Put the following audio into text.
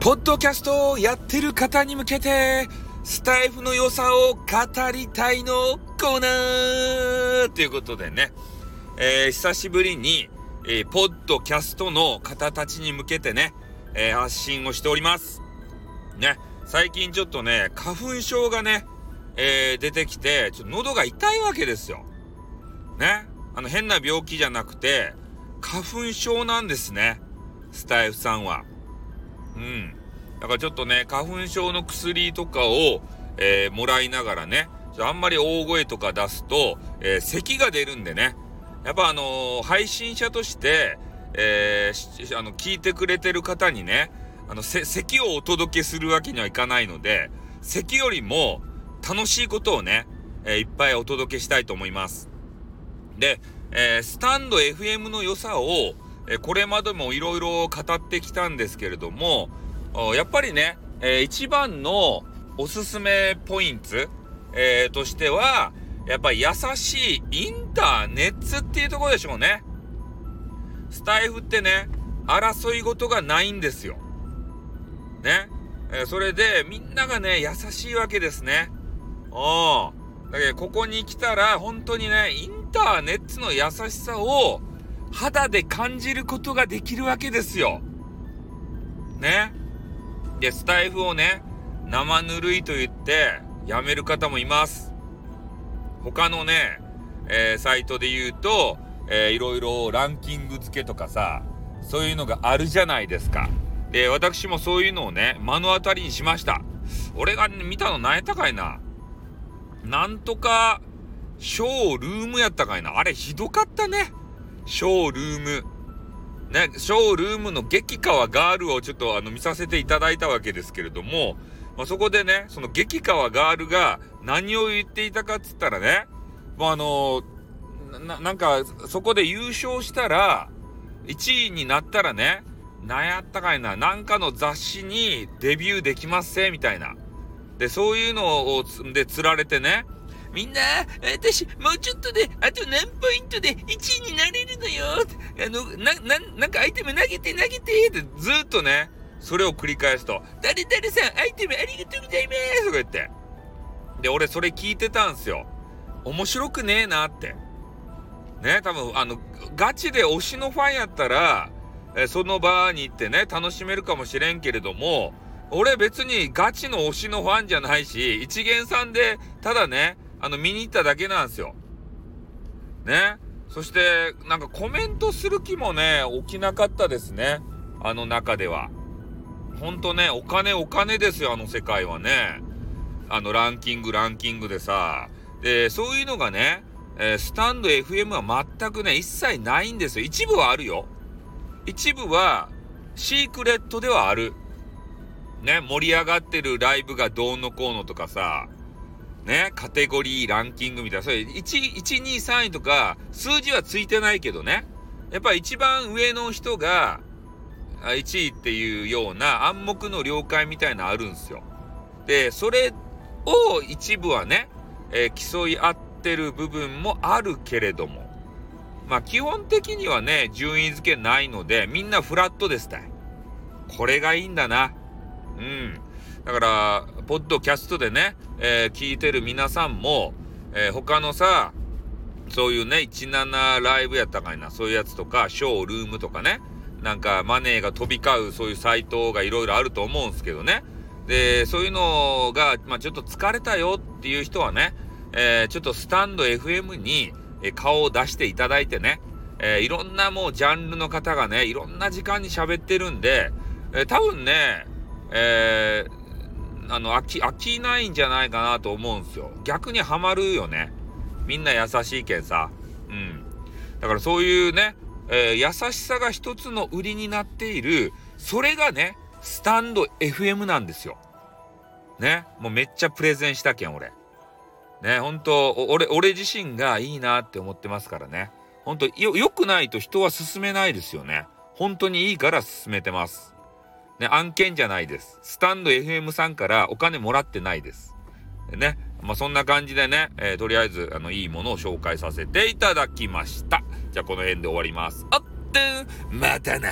ポッドキャストをやってる方に向けて、スタイフの良さを語りたいのコーナーということでね、えー、久しぶりに、えー、ポッドキャストの方たちに向けてね、えー、発信をしております。ね、最近ちょっとね、花粉症がね、えー、出てきて、ちょっと喉が痛いわけですよ。ね。あの変な病気じゃなくて、花粉症なんですね。スタイフさんは。うん。だからちょっとね、花粉症の薬とかを、えー、もらいながらね、あんまり大声とか出すと、えー、咳が出るんでね。やっぱあのー、配信者として、えー、あの、聞いてくれてる方にね、あの、せ咳をお届けするわけにはいかないので、咳よりも楽しいことをね、えいっぱいお届けしたいと思います。で、えー、スタンド FM の良さを、えこれまでもいろいろ語ってきたんですけれども、やっぱりね、えー、一番のおすすめポイント、えー、としては、やっぱり優しいインターネットっていうところでしょうね。スタイフってね、争い事がないんですよ。ね。え、それで、みんながね、優しいわけですね。うん。だけど、ここに来たら、本当にね、インターネットの優しさを肌で感じることができるわけですよ。ね。で、スタイフをね、生ぬるいと言ってやめる方もいます。他のね、えー、サイトで言うと、えー、いろいろランキング付けとかさ、そういうのがあるじゃないですか。で、私もそういうのをね、目の当たりにしました。俺が、ね、見たの何やったかいな。なんとか、ショールームやったかいな。あれひどかったね。ショールーム。ね、ショールームの激川ガールをちょっとあの見させていただいたわけですけれども、まあ、そこでね、その激川ガールが何を言っていたかっつったらね、もうあのー、なんか、そこで優勝したら、1位になったらね、なんやったかいな、なんかの雑誌にデビューできますせ、みたいな。で、そういうのを、で、釣られてね、みんな、私、もうちょっとで、あと何ポイントで1位になれるのよあの、な、な、なんかアイテム投げて投げてってずっとね、それを繰り返すと、誰々さん、アイテムありがとうございますとか言って。で、俺それ聞いてたんすよ。面白くねえなって。ね、多分、あの、ガチで推しのファンやったら、えその場に行ってね、楽しめるかもしれんけれども、俺別にガチの推しのファンじゃないし、一元さんで、ただね、あの、見に行っただけなんですよ。ね。そして、なんかコメントする気もね、起きなかったですね。あの中では。ほんとね、お金お金ですよ、あの世界はね。あの、ランキングランキングでさ。で、そういうのがね、えー、スタンド FM は全くね、一切ないんですよ。一部はあるよ。一部は、シークレットではある。ね、盛り上がってるライブがどうのこうのとかさ、ね、カテゴリーランキングみたいな、それ1、1、2、3位とか、数字はついてないけどね、やっぱ一番上の人が、1位っていうような暗黙の了解みたいなあるんですよ。で、それを一部はね、えー、競い合ってる部分もあるけれども、まあ基本的にはね、順位付けないので、みんなフラットですたい。これがいいんだな。うん。だから、ポッドキャストでね、えー、聞いてる皆さんも、えー、他のさ、そういうね、17ライブやったかいな、そういうやつとか、ショールームとかね、なんかマネーが飛び交うそういうサイトがいろいろあると思うんですけどね。で、そういうのが、まあちょっと疲れたよっていう人はね、えー、ちょっとスタンド FM に顔を出していただいてね、えー、いろんなもうジャンルの方がね、いろんな時間に喋ってるんで、えー、多分ね、えー、あの、飽き、飽きないんじゃないかなと思うんですよ。逆にはまるよね。みんな優しいけんさ。うん。だからそういうね、えー、優しさが一つの売りになっている、それがね、スタンド FM なんですよ。ね。もうめっちゃプレゼンしたけん、俺。ね、本当俺、俺自身がいいなって思ってますからね。本当よ、良くないと人は進めないですよね。本当にいいから進めてます。ね、案件じゃないです。スタンド FM さんからお金もらってないです。ね。まあ、そんな感じでね、えー、とりあえず、あの、いいものを紹介させていただきました。じゃあ、この辺で終わります。あってまたな